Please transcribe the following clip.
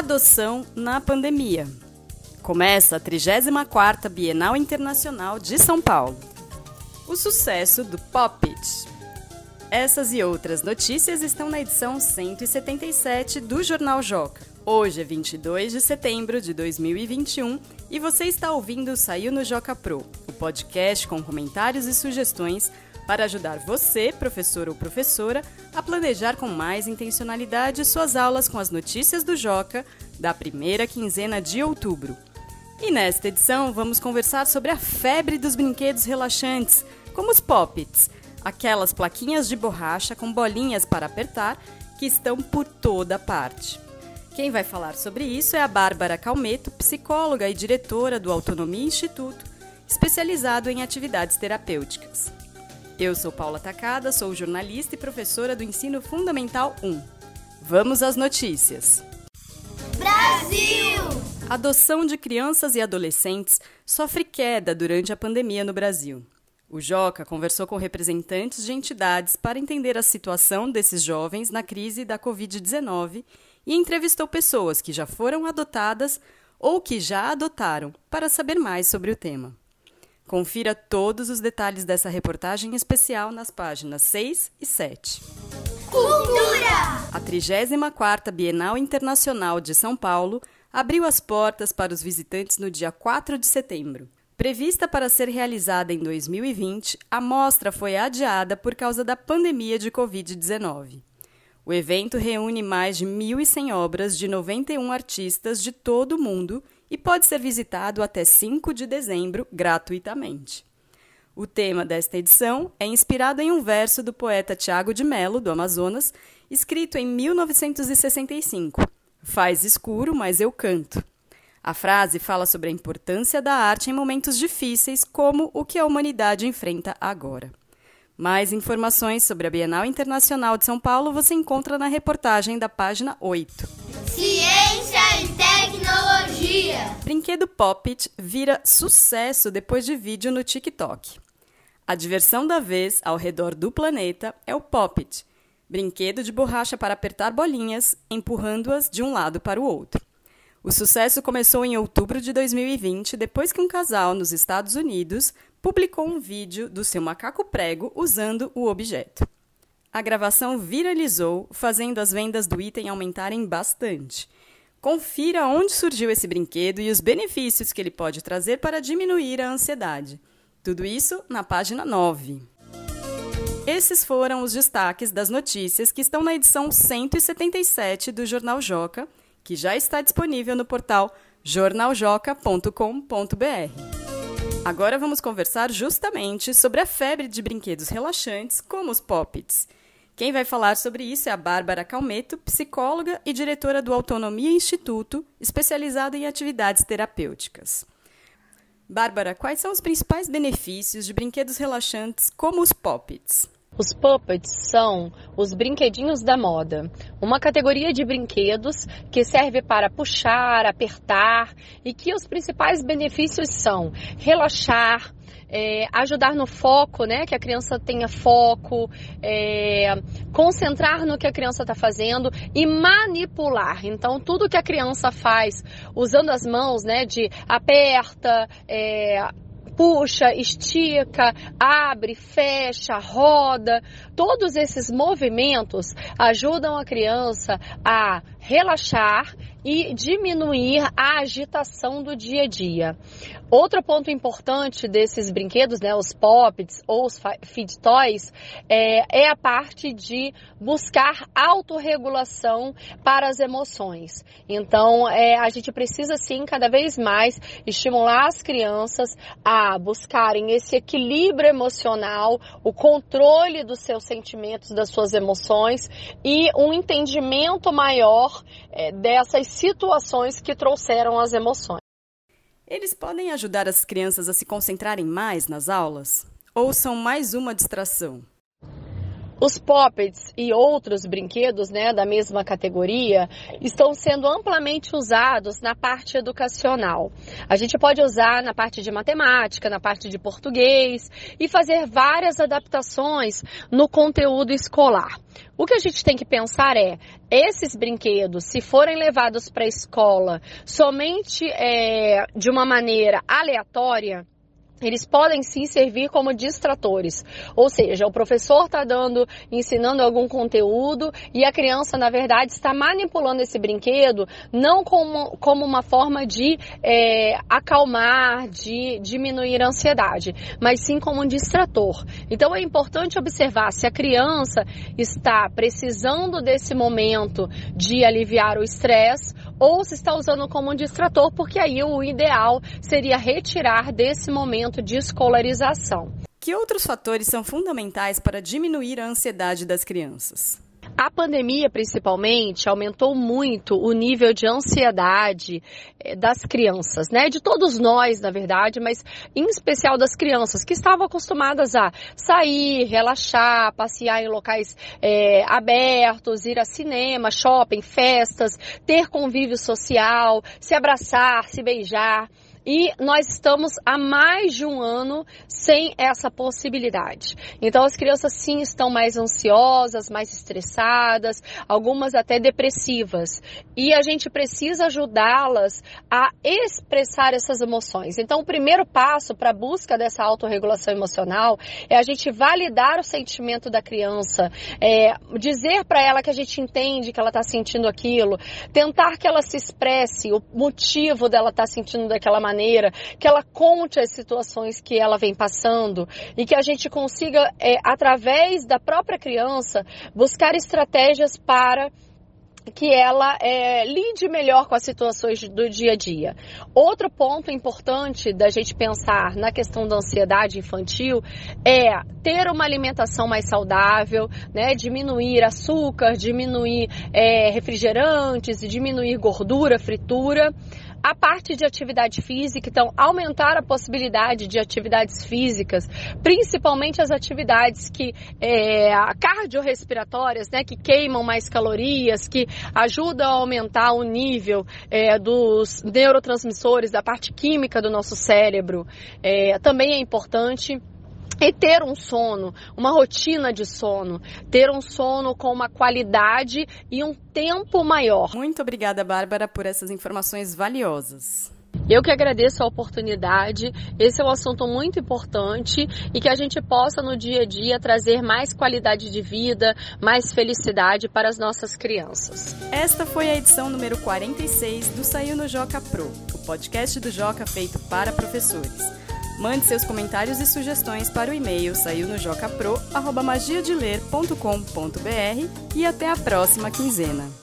Adoção na pandemia. Começa a 34ª Bienal Internacional de São Paulo. O sucesso do Pop It. Essas e outras notícias estão na edição 177 do Jornal Joca. Hoje é 22 de setembro de 2021 e você está ouvindo Saiu no Joca Pro, o podcast com comentários e sugestões para ajudar você, professor ou professora, a planejar com mais intencionalidade suas aulas com as notícias do Joca da primeira quinzena de outubro. E nesta edição vamos conversar sobre a febre dos brinquedos relaxantes, como os Poppets, aquelas plaquinhas de borracha com bolinhas para apertar que estão por toda parte. Quem vai falar sobre isso é a Bárbara Calmeto, psicóloga e diretora do Autonomia Instituto, especializado em atividades terapêuticas. Eu sou Paula Tacada, sou jornalista e professora do Ensino Fundamental 1. Vamos às notícias. Brasil! adoção de crianças e adolescentes sofre queda durante a pandemia no Brasil. O Joca conversou com representantes de entidades para entender a situação desses jovens na crise da Covid-19 e entrevistou pessoas que já foram adotadas ou que já adotaram para saber mais sobre o tema. Confira todos os detalhes dessa reportagem especial nas páginas 6 e 7. Cultura! A 34ª Bienal Internacional de São Paulo abriu as portas para os visitantes no dia 4 de setembro. Prevista para ser realizada em 2020, a mostra foi adiada por causa da pandemia de Covid-19. O evento reúne mais de 1.100 obras de 91 artistas de todo o mundo e pode ser visitado até 5 de dezembro gratuitamente. O tema desta edição é inspirado em um verso do poeta Tiago de Melo, do Amazonas, escrito em 1965. Faz escuro, mas eu canto. A frase fala sobre a importância da arte em momentos difíceis, como o que a humanidade enfrenta agora. Mais informações sobre a Bienal Internacional de São Paulo você encontra na reportagem da página 8. Brinquedo Poppet vira sucesso depois de vídeo no TikTok. A diversão da vez ao redor do planeta é o Poppet, brinquedo de borracha para apertar bolinhas, empurrando-as de um lado para o outro. O sucesso começou em outubro de 2020, depois que um casal nos Estados Unidos publicou um vídeo do seu macaco prego usando o objeto. A gravação viralizou, fazendo as vendas do item aumentarem bastante. Confira onde surgiu esse brinquedo e os benefícios que ele pode trazer para diminuir a ansiedade. Tudo isso na página 9. Esses foram os destaques das notícias que estão na edição 177 do Jornal Joca, que já está disponível no portal jornaljoca.com.br. Agora vamos conversar justamente sobre a febre de brinquedos relaxantes, como os Poppets. Quem vai falar sobre isso é a Bárbara Calmeto, psicóloga e diretora do Autonomia Instituto, especializada em atividades terapêuticas. Bárbara, quais são os principais benefícios de brinquedos relaxantes como os Poppets? Os puppets são os brinquedinhos da moda, uma categoria de brinquedos que serve para puxar, apertar e que os principais benefícios são relaxar, é, ajudar no foco, né? Que a criança tenha foco, é, concentrar no que a criança está fazendo e manipular. Então, tudo que a criança faz usando as mãos, né? De aperta, é, puxa, estica, abre, fecha, roda. Todos esses movimentos ajudam a criança a relaxar e diminuir a agitação do dia a dia. Outro ponto importante desses brinquedos, né, os poppets ou os feed toys, é, é a parte de buscar autorregulação para as emoções. Então, é, a gente precisa sim cada vez mais estimular as crianças a buscarem esse equilíbrio emocional, o controle dos seus sentimentos, das suas emoções e um entendimento maior é, dessas situações que trouxeram as emoções. Eles podem ajudar as crianças a se concentrarem mais nas aulas? Ou são mais uma distração? Os poppets e outros brinquedos né, da mesma categoria estão sendo amplamente usados na parte educacional. A gente pode usar na parte de matemática, na parte de português e fazer várias adaptações no conteúdo escolar. O que a gente tem que pensar é, esses brinquedos, se forem levados para a escola somente é, de uma maneira aleatória, eles podem sim servir como distratores. Ou seja, o professor está dando, ensinando algum conteúdo e a criança, na verdade, está manipulando esse brinquedo não como, como uma forma de é, acalmar, de diminuir a ansiedade, mas sim como um distrator. Então é importante observar se a criança está precisando desse momento de aliviar o estresse ou se está usando como um distrator, porque aí o ideal seria retirar desse momento de escolarização. Que outros fatores são fundamentais para diminuir a ansiedade das crianças? A pandemia, principalmente, aumentou muito o nível de ansiedade eh, das crianças, né? De todos nós, na verdade, mas em especial das crianças que estavam acostumadas a sair, relaxar, passear em locais é, abertos, ir a cinema, shopping, festas, ter convívio social, se abraçar, se beijar e nós estamos há mais de um ano sem essa possibilidade. Então as crianças sim estão mais ansiosas, mais estressadas, algumas até depressivas. E a gente precisa ajudá-las a expressar essas emoções. Então o primeiro passo para a busca dessa autorregulação emocional é a gente validar o sentimento da criança, é, dizer para ela que a gente entende que ela está sentindo aquilo, tentar que ela se expresse o motivo dela estar tá sentindo daquela maneira maneira, que ela conte as situações que ela vem passando e que a gente consiga, é, através da própria criança, buscar estratégias para que ela é, lide melhor com as situações do dia a dia. Outro ponto importante da gente pensar na questão da ansiedade infantil é ter uma alimentação mais saudável, né, diminuir açúcar, diminuir é, refrigerantes, diminuir gordura, fritura a parte de atividade física, então aumentar a possibilidade de atividades físicas, principalmente as atividades que é, cardiorrespiratórias, né, que queimam mais calorias, que ajudam a aumentar o nível é, dos neurotransmissores, da parte química do nosso cérebro, é, também é importante. E ter um sono, uma rotina de sono, ter um sono com uma qualidade e um tempo maior. Muito obrigada, Bárbara, por essas informações valiosas. Eu que agradeço a oportunidade. Esse é um assunto muito importante e que a gente possa no dia a dia trazer mais qualidade de vida, mais felicidade para as nossas crianças. Esta foi a edição número 46 do Saiu no Joca Pro, o podcast do Joca feito para professores. Mande seus comentários e sugestões para o e-mail saiu no jocapro@magiadeler.com.br e até a próxima quinzena.